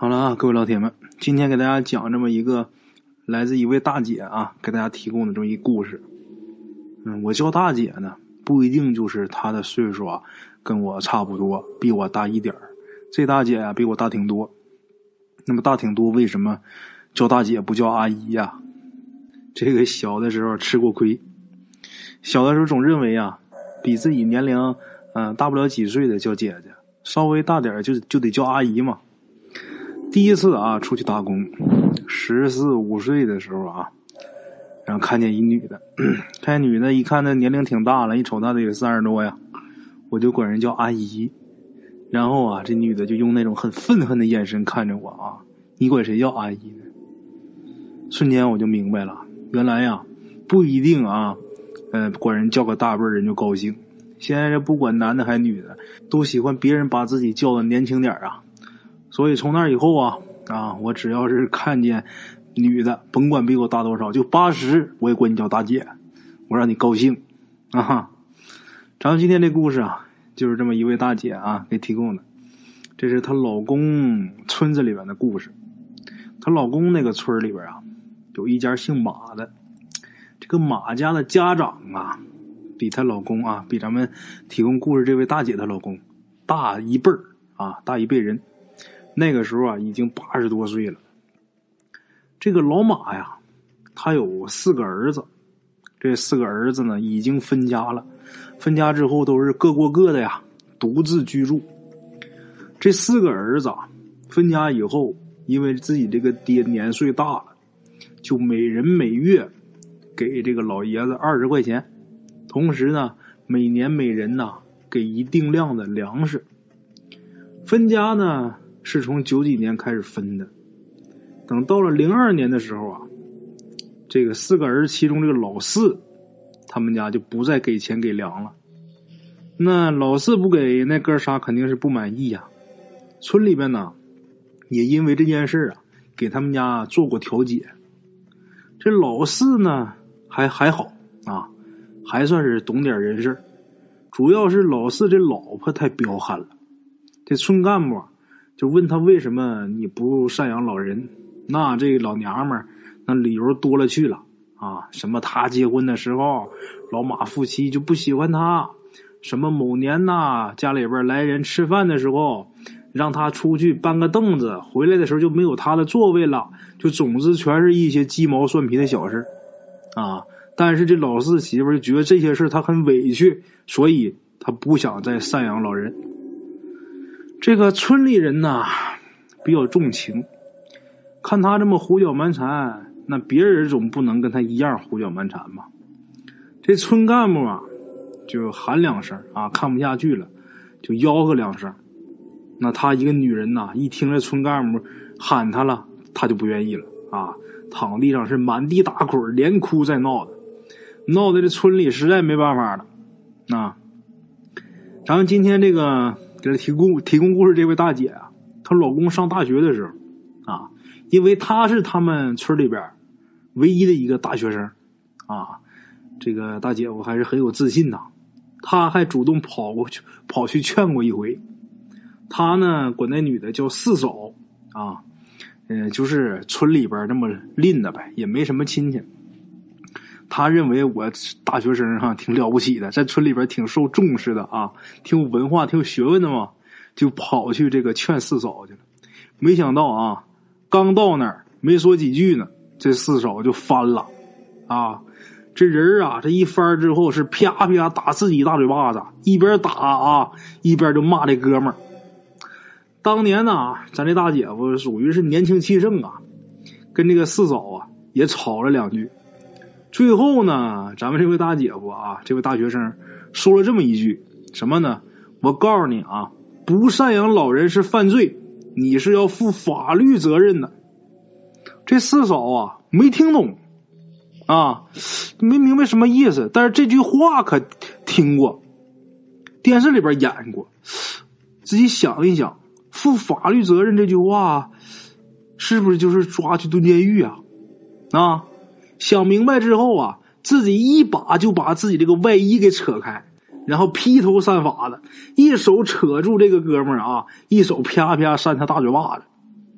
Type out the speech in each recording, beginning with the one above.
好了啊，各位老铁们，今天给大家讲这么一个来自一位大姐啊，给大家提供的这么一故事。嗯，我叫大姐呢，不一定就是她的岁数啊，跟我差不多，比我大一点儿。这大姐啊，比我大挺多。那么大挺多，为什么叫大姐不叫阿姨呀？这个小的时候吃过亏，小的时候总认为啊，比自己年龄嗯大不了几岁的叫姐姐，稍微大点就就得叫阿姨嘛。第一次啊出去打工，十四五岁的时候啊，然后看见一女的，看见女的，一看那年龄挺大了，一瞅她得有三十多呀，我就管人叫阿姨。然后啊，这女的就用那种很愤恨的眼神看着我啊，你管谁叫阿姨呢？瞬间我就明白了，原来呀不一定啊，呃，管人叫个大辈人就高兴。现在这不管男的还是女的，都喜欢别人把自己叫的年轻点啊。所以从那以后啊啊，我只要是看见女的，甭管比我大多少，就八十，我也管你叫大姐，我让你高兴啊哈。咱们今天这故事啊，就是这么一位大姐啊给提供的，这是她老公村子里边的故事。她老公那个村里边啊，有一家姓马的，这个马家的家长啊，比她老公啊，比咱们提供故事这位大姐她老公大一辈儿啊，大一辈人。那个时候啊，已经八十多岁了。这个老马呀，他有四个儿子，这四个儿子呢已经分家了。分家之后都是各过各的呀，独自居住。这四个儿子啊分家以后，因为自己这个爹年岁大了，就每人每月给这个老爷子二十块钱，同时呢，每年每人呐给一定量的粮食。分家呢。是从九几年开始分的，等到了零二年的时候啊，这个四个儿其中这个老四，他们家就不再给钱给粮了。那老四不给，那哥仨肯定是不满意呀。村里边呢，也因为这件事啊，给他们家做过调解。这老四呢，还还好啊，还算是懂点人事主要是老四这老婆太彪悍了，这村干部。就问他为什么你不赡养老人？那这老娘们儿那理由多了去了啊！什么他结婚的时候，老马夫妻就不喜欢他；什么某年呐，家里边来人吃饭的时候，让他出去搬个凳子，回来的时候就没有他的座位了。就总之全是一些鸡毛蒜皮的小事啊！但是这老四媳妇就觉得这些事他很委屈，所以他不想再赡养老人。这个村里人呐，比较重情，看他这么胡搅蛮缠，那别人总不能跟他一样胡搅蛮缠吧？这村干部啊，就喊两声啊，看不下去了，就吆喝两声。那他一个女人呐，一听这村干部喊他了，他就不愿意了啊，躺地上是满地打滚，连哭再闹的，闹得这村里实在没办法了。啊，咱们今天这个。给他提供提供故事这位大姐啊，她老公上大学的时候啊，因为她是他们村里边唯一的一个大学生啊，这个大姐夫还是很有自信的，他还主动跑过去跑去劝过一回。他呢管那女的叫四嫂啊，嗯，就是村里边那么吝的呗，也没什么亲戚。他认为我大学生哈挺了不起的，在村里边挺受重视的啊，挺有文化、挺有学问的嘛，就跑去这个劝四嫂去了。没想到啊，刚到那儿没说几句呢，这四嫂就翻了啊！这人啊，这一翻之后是啪啪打自己大嘴巴子，一边打啊一边就骂这哥们儿。当年呢，咱这大姐夫属于是年轻气盛啊，跟这个四嫂啊也吵了两句。最后呢，咱们这位大姐夫啊，这位大学生说了这么一句什么呢？我告诉你啊，不赡养老人是犯罪，你是要负法律责任的。这四嫂啊没听懂啊，没明白什么意思，但是这句话可听过，电视里边演过。自己想一想，负法律责任这句话，是不是就是抓去蹲监狱啊？啊？想明白之后啊，自己一把就把自己这个外衣给扯开，然后披头散发的，一手扯住这个哥们儿啊，一手啪啪扇他大嘴巴子，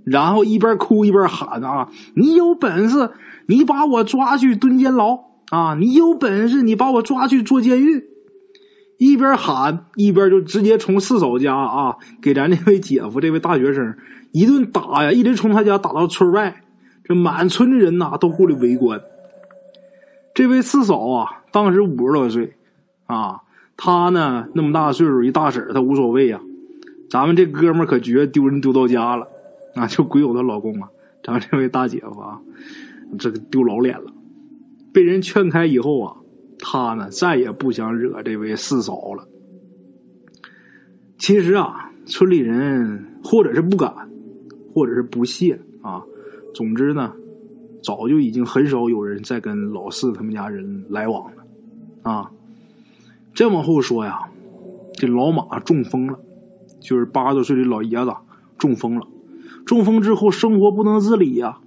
然后一边哭一边喊啊：“你有本事，你把我抓去蹲监牢啊！你有本事，你把我抓去坐监狱！”一边喊一边就直接从四嫂家啊，给咱这位姐夫这位大学生一顿打呀，一直从他家打到村外，这满村的人呐都过来围观。这位四嫂啊，当时五十多岁啊，他呢那么大岁数，一大婶她无所谓呀。咱们这哥们可觉丢人丢到家了。啊，就鬼友她老公啊，咱们这位大姐夫啊，这个丢老脸了。被人劝开以后啊，他呢再也不想惹这位四嫂了。其实啊，村里人或者是不敢，或者是不屑啊，总之呢，早就已经很少有人再跟老四他们家人来往了。啊，再往后说呀，这老马中风了，就是八十多岁的老爷子中风了。中风之后，生活不能自理呀。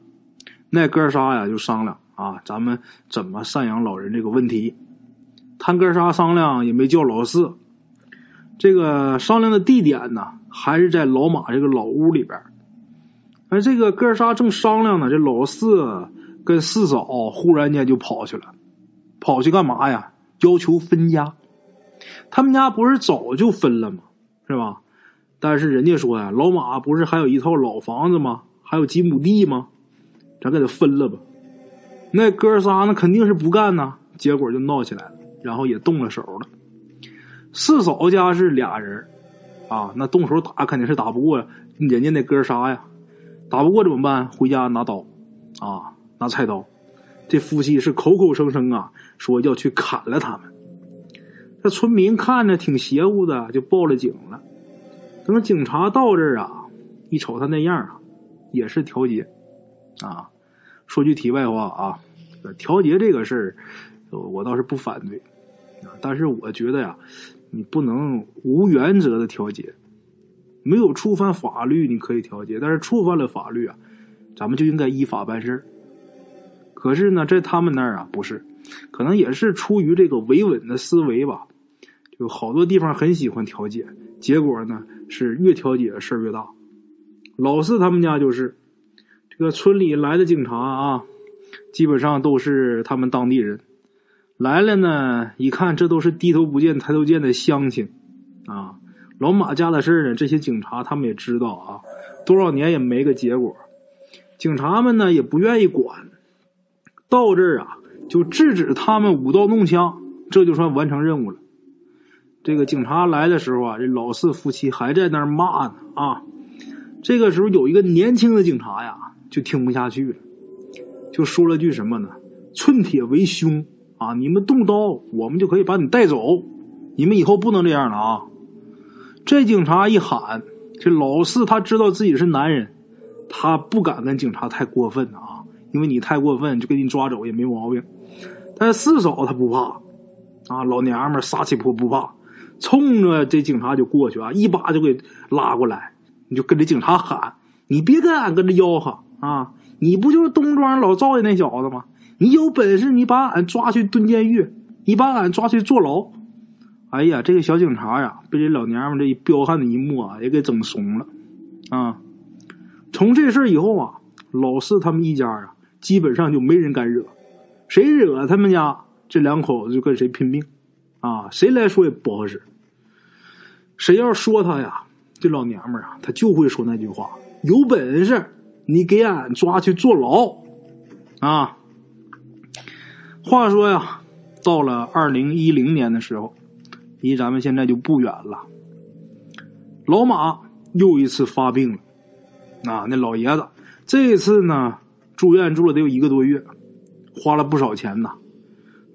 那哥仨呀就商量啊，咱们怎么赡养老人这个问题。他哥仨商量也没叫老四。这个商量的地点呢，还是在老马这个老屋里边。而这个哥仨正商量呢，这老四跟四嫂忽然间就跑去了，跑去干嘛呀？要求分家。他们家不是早就分了吗？是吧？但是人家说呀，老马不是还有一套老房子吗？还有几亩地吗？咱给他分了吧。那哥仨那肯定是不干呐，结果就闹起来了，然后也动了手了。四嫂家是俩人啊，那动手打肯定是打不过人家那哥仨呀，打不过怎么办？回家拿刀啊，拿菜刀。这夫妻是口口声声啊，说要去砍了他们。这村民看着挺邪乎的，就报了警了。等警察到这儿啊，一瞅他那样啊，也是调解啊。说句题外话啊，调解这个事儿，我倒是不反对。但是我觉得呀，你不能无原则的调解，没有触犯法律你可以调解，但是触犯了法律啊，咱们就应该依法办事可是呢，在他们那儿啊，不是，可能也是出于这个维稳的思维吧，就好多地方很喜欢调解。结果呢是越调解事儿越大。老四他们家就是这个村里来的警察啊，基本上都是他们当地人来了呢。一看这都是低头不见抬头见的乡亲啊。老马家的事儿呢，这些警察他们也知道啊，多少年也没个结果。警察们呢也不愿意管，到这儿啊就制止他们舞刀弄枪，这就算完成任务了。这个警察来的时候啊，这老四夫妻还在那儿骂呢啊。这个时候有一个年轻的警察呀，就听不下去了，就说了句什么呢？“寸铁为凶啊！你们动刀，我们就可以把你带走。你们以后不能这样了啊！”这警察一喊，这老四他知道自己是男人，他不敢跟警察太过分啊，因为你太过分就给你抓走也没毛病。但四嫂她不怕啊，老娘们撒气婆不怕。冲着这警察就过去啊，一把就给拉过来，你就跟这警察喊：“你别跟俺跟着吆喝啊！你不就是东庄老赵家那小子吗？你有本事你把俺抓去蹲监狱，你把俺抓去坐牢！”哎呀，这个小警察呀，被这老娘们这一彪悍的一幕啊，也给整怂了啊！从这事以后啊，老四他们一家啊，基本上就没人敢惹，谁惹他们家这两口子就跟谁拼命。啊，谁来说也不合适。谁要说他呀，这老娘们啊，他就会说那句话：有本事你给俺抓去坐牢！啊，话说呀，到了二零一零年的时候，离咱们现在就不远了。老马又一次发病了，啊，那老爷子这次呢住院住了得有一个多月，花了不少钱呐。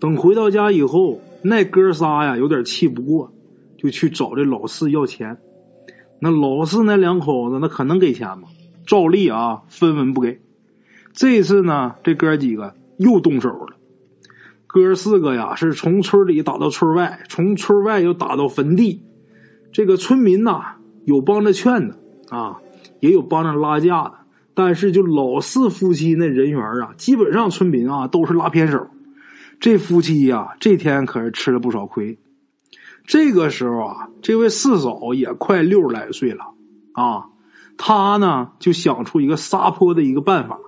等回到家以后。那哥仨呀，有点气不过，就去找这老四要钱。那老四那两口子，那可能给钱吗？照例啊，分文不给。这次呢，这哥几个又动手了。哥四个呀，是从村里打到村外，从村外又打到坟地。这个村民呐，有帮着劝的啊，也有帮着拉架的。但是就老四夫妻那人缘啊，基本上村民啊都是拉偏手。这夫妻呀，这天可是吃了不少亏。这个时候啊，这位四嫂也快六十来岁了啊，她呢就想出一个撒泼的一个办法，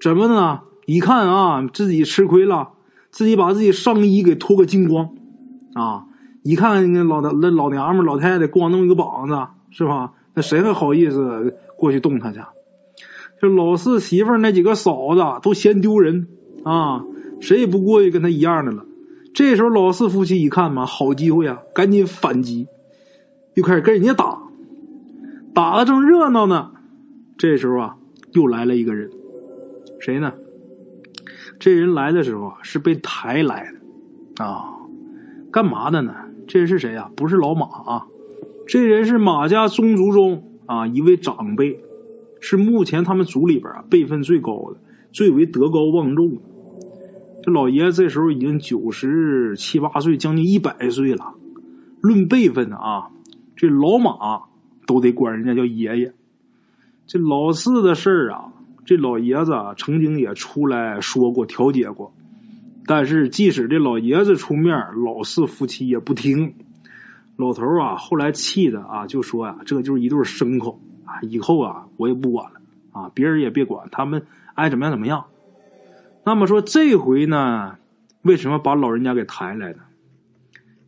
怎么呢？一看啊，自己吃亏了，自己把自己上衣给脱个精光，啊，一看那老那老娘们老太太光弄一个膀子，是吧？那谁还好意思过去动她去？这老四媳妇那几个嫂子都嫌丢人啊，谁也不过去跟他一样的了。这时候老四夫妻一看嘛，好机会啊，赶紧反击，又开始跟人家打，打的正热闹呢。这时候啊，又来了一个人，谁呢？这人来的时候，是被抬来的，啊，干嘛的呢？这人是谁呀？不是老马啊，这人是马家宗族中啊一位长辈，是目前他们族里边啊辈分最高的、最为德高望重。这老爷子这时候已经九十七八岁，将近一百岁了。论辈分啊，这老马都得管人家叫爷爷。这老四的事儿啊。这老爷子曾经也出来说过调解过，但是即使这老爷子出面，老四夫妻也不听。老头啊，后来气的啊，就说呀：“这就是一对牲口啊，以后啊，我也不管了啊，别人也别管，他们爱怎么样怎么样。”那么说这回呢，为什么把老人家给抬来呢？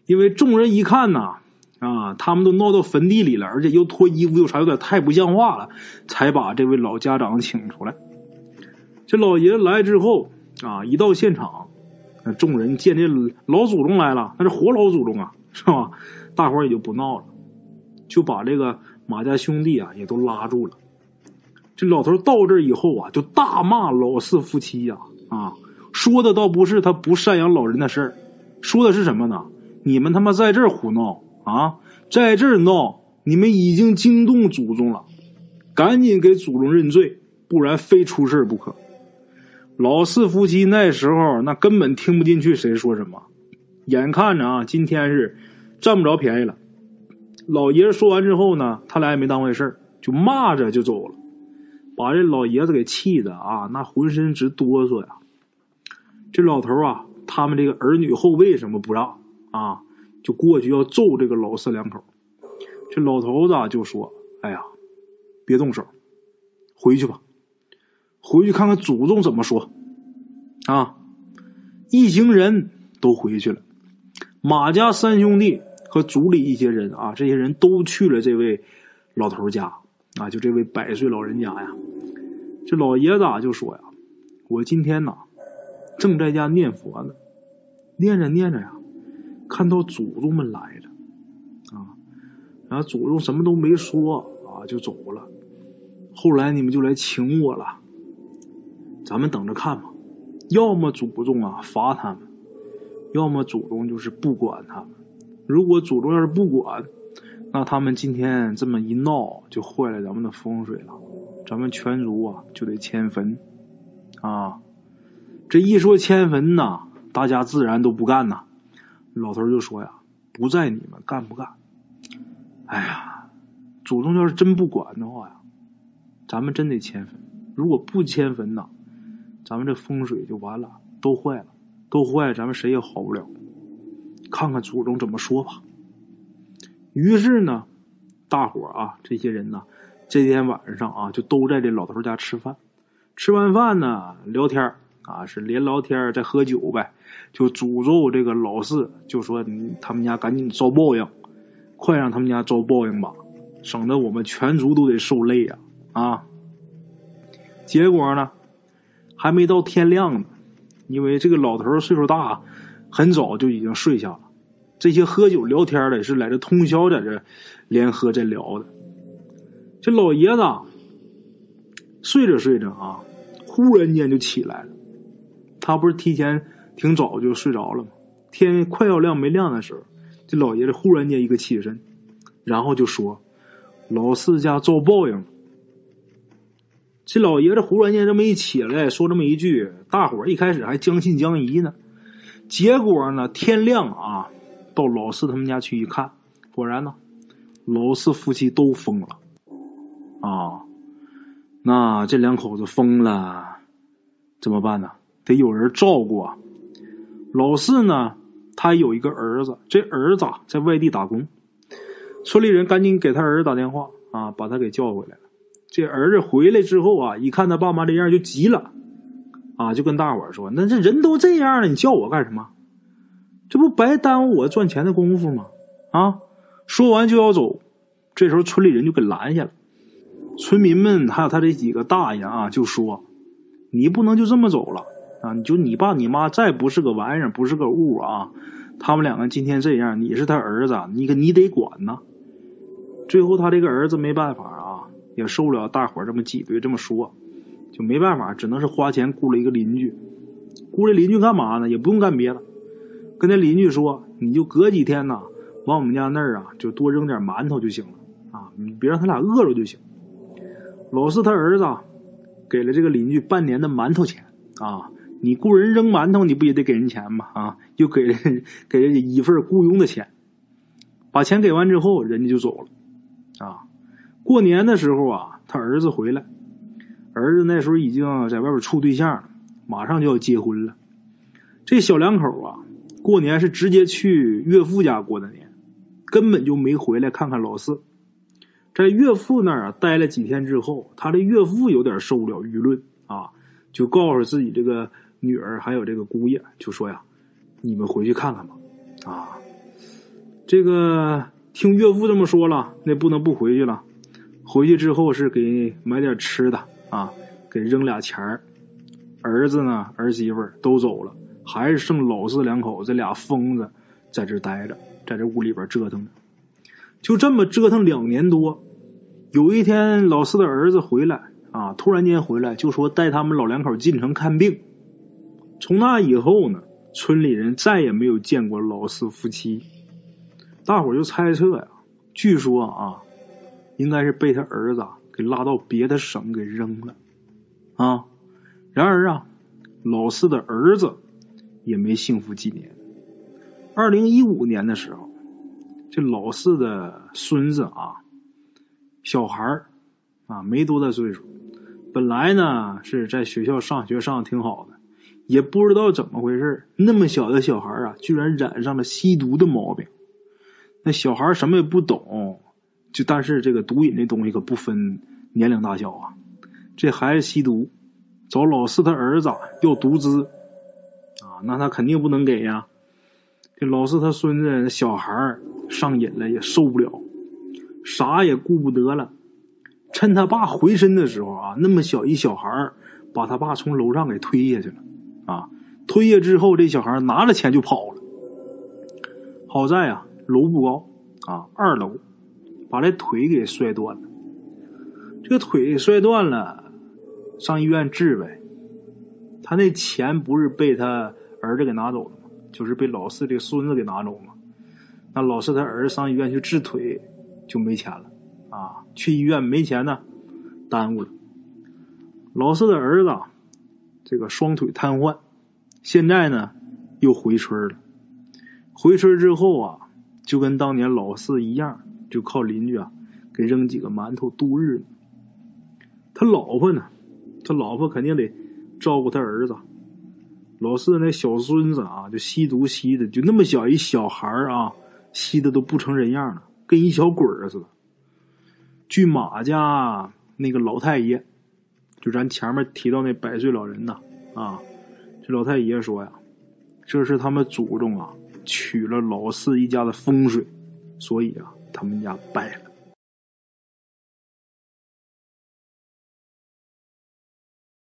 因为众人一看呐。啊他们都闹到坟地里了，而且又脱衣服又啥，有点太不像话了，才把这位老家长请出来。这老爷子来之后啊，一到现场，那众人见这老祖宗来了，那是活老祖宗啊，是吧？大伙也就不闹了，就把这个马家兄弟啊也都拉住了。这老头到这以后啊，就大骂老四夫妻呀，啊，说的倒不是他不赡养老人的事儿，说的是什么呢？你们他妈在这儿胡闹！啊，在这儿闹，你们已经惊动祖宗了，赶紧给祖宗认罪，不然非出事不可。老四夫妻那时候那根本听不进去谁说什么，眼看着啊，今天是占不着便宜了。老爷子说完之后呢，他俩也没当回事就骂着就走了，把这老爷子给气的啊，那浑身直哆嗦呀。这老头啊，他们这个儿女后辈什么不让啊？就过去要揍这个老四两口，这老头子就说：“哎呀，别动手，回去吧，回去看看祖宗怎么说。”啊，一行人都回去了。马家三兄弟和族里一些人啊，这些人都去了这位老头家啊，就这位百岁老人家呀。这老爷子就说呀：“我今天呐，正在家念佛呢，念着念着呀。”看到祖宗们来了，啊，然后祖宗什么都没说啊，就走了。后来你们就来请我了，咱们等着看吧。要么祖宗啊罚他们，要么祖宗就是不管他们。如果祖宗要是不管，那他们今天这么一闹，就坏了咱们的风水了，咱们全族啊就得迁坟，啊，这一说迁坟呐，大家自然都不干呐。老头就说呀：“不在你们干不干？哎呀，祖宗要是真不管的话呀，咱们真得迁坟。如果不迁坟呐，咱们这风水就完了，都坏了，都坏了，咱们谁也好不了。看看祖宗怎么说吧。”于是呢，大伙啊，这些人呢，这天晚上啊，就都在这老头家吃饭。吃完饭呢，聊天啊，是连聊天再喝酒呗。就诅咒这个老四，就说他们家赶紧遭报应，快让他们家遭报应吧，省得我们全族都得受累呀！啊，结果呢，还没到天亮呢，因为这个老头岁数大，很早就已经睡下了。这些喝酒聊天的也是在这通宵在这连喝在聊的。这老爷子睡着睡着啊，忽然间就起来了，他不是提前。挺早就睡着了吗，天快要亮没亮的时候，这老爷子忽然间一个起身，然后就说：“老四家遭报应。”这老爷子忽然间这么一起来，说这么一句，大伙儿一开始还将信将疑呢。结果呢，天亮啊，到老四他们家去一看，果然呢，老四夫妻都疯了。啊，那这两口子疯了，怎么办呢？得有人照顾啊。老四呢，他有一个儿子，这儿子在外地打工，村里人赶紧给他儿子打电话啊，把他给叫回来了。这儿子回来之后啊，一看他爸妈这样就急了，啊，就跟大伙儿说：“那这人都这样了，你叫我干什么？这不白耽误我赚钱的功夫吗？”啊，说完就要走，这时候村里人就给拦下了。村民们还有他这几个大爷啊，就说：“你不能就这么走了啊！你就你爸你妈再不是个玩意儿，不是个物啊，他们两个今天这样，你是他儿子，你可你得管呐。”最后他这个儿子没办法啊，也受不了大伙这么挤兑这么说，就没办法，只能是花钱雇了一个邻居。雇这邻居干嘛呢？也不用干别的，跟那邻居说：“你就隔几天呐，往我们家那儿啊，就多扔点馒头就行了啊，你别让他俩饿着就行。”老四他儿子给了这个邻居半年的馒头钱啊！你雇人扔馒头，你不也得给人钱吗？啊，又给人 给人一份雇佣的钱。把钱给完之后，人家就走了。啊，过年的时候啊，他儿子回来，儿子那时候已经在外边处对象，马上就要结婚了。这小两口啊，过年是直接去岳父家过的年，根本就没回来看看老四。在岳父那儿啊待了几天之后，他的岳父有点受不了舆论啊，就告诉自己这个女儿还有这个姑爷，就说呀：“你们回去看看吧。”啊，这个听岳父这么说了，那不能不回去了。回去之后是给买点吃的啊，给扔俩钱儿。儿子呢，儿媳妇都走了，还是剩老四两口这俩疯子在这待着，在这屋里边折腾着。就这么折腾两年多。有一天，老四的儿子回来啊，突然间回来就说带他们老两口进城看病。从那以后呢，村里人再也没有见过老四夫妻。大伙就猜测呀，据说啊，应该是被他儿子给拉到别的省给扔了啊。然而啊，老四的儿子也没幸福几年。二零一五年的时候，这老四的孙子啊。小孩儿啊，没多大岁数，本来呢是在学校上学上的挺好的，也不知道怎么回事那么小的小孩啊，居然染上了吸毒的毛病。那小孩什么也不懂，就但是这个毒瘾这东西可不分年龄大小啊。这孩子吸毒，找老四他儿子要毒资啊，那他肯定不能给呀。这老四他孙子小孩上瘾了，也受不了。啥也顾不得了，趁他爸回身的时候啊，那么小一小孩把他爸从楼上给推下去了，啊，推下之后，这小孩拿了钱就跑了。好在啊，楼不高啊，二楼，把这腿给摔断了。这个腿摔断了，上医院治呗。他那钱不是被他儿子给拿走了吗？就是被老四这孙子给拿走吗。那老四他儿子上医院去治腿。就没钱了，啊，去医院没钱呢，耽误了。老四的儿子，这个双腿瘫痪，现在呢又回村了。回村之后啊，就跟当年老四一样，就靠邻居啊给扔几个馒头度日。他老婆呢，他老婆肯定得照顾他儿子。老四那小孙子啊，就吸毒吸的，就那么小一小孩啊，吸的都不成人样了。跟一小鬼儿似的。据马家那个老太爷，就咱前面提到那百岁老人呐，啊，这老太爷说呀，这是他们祖宗啊取了老四一家的风水，所以啊，他们家败了。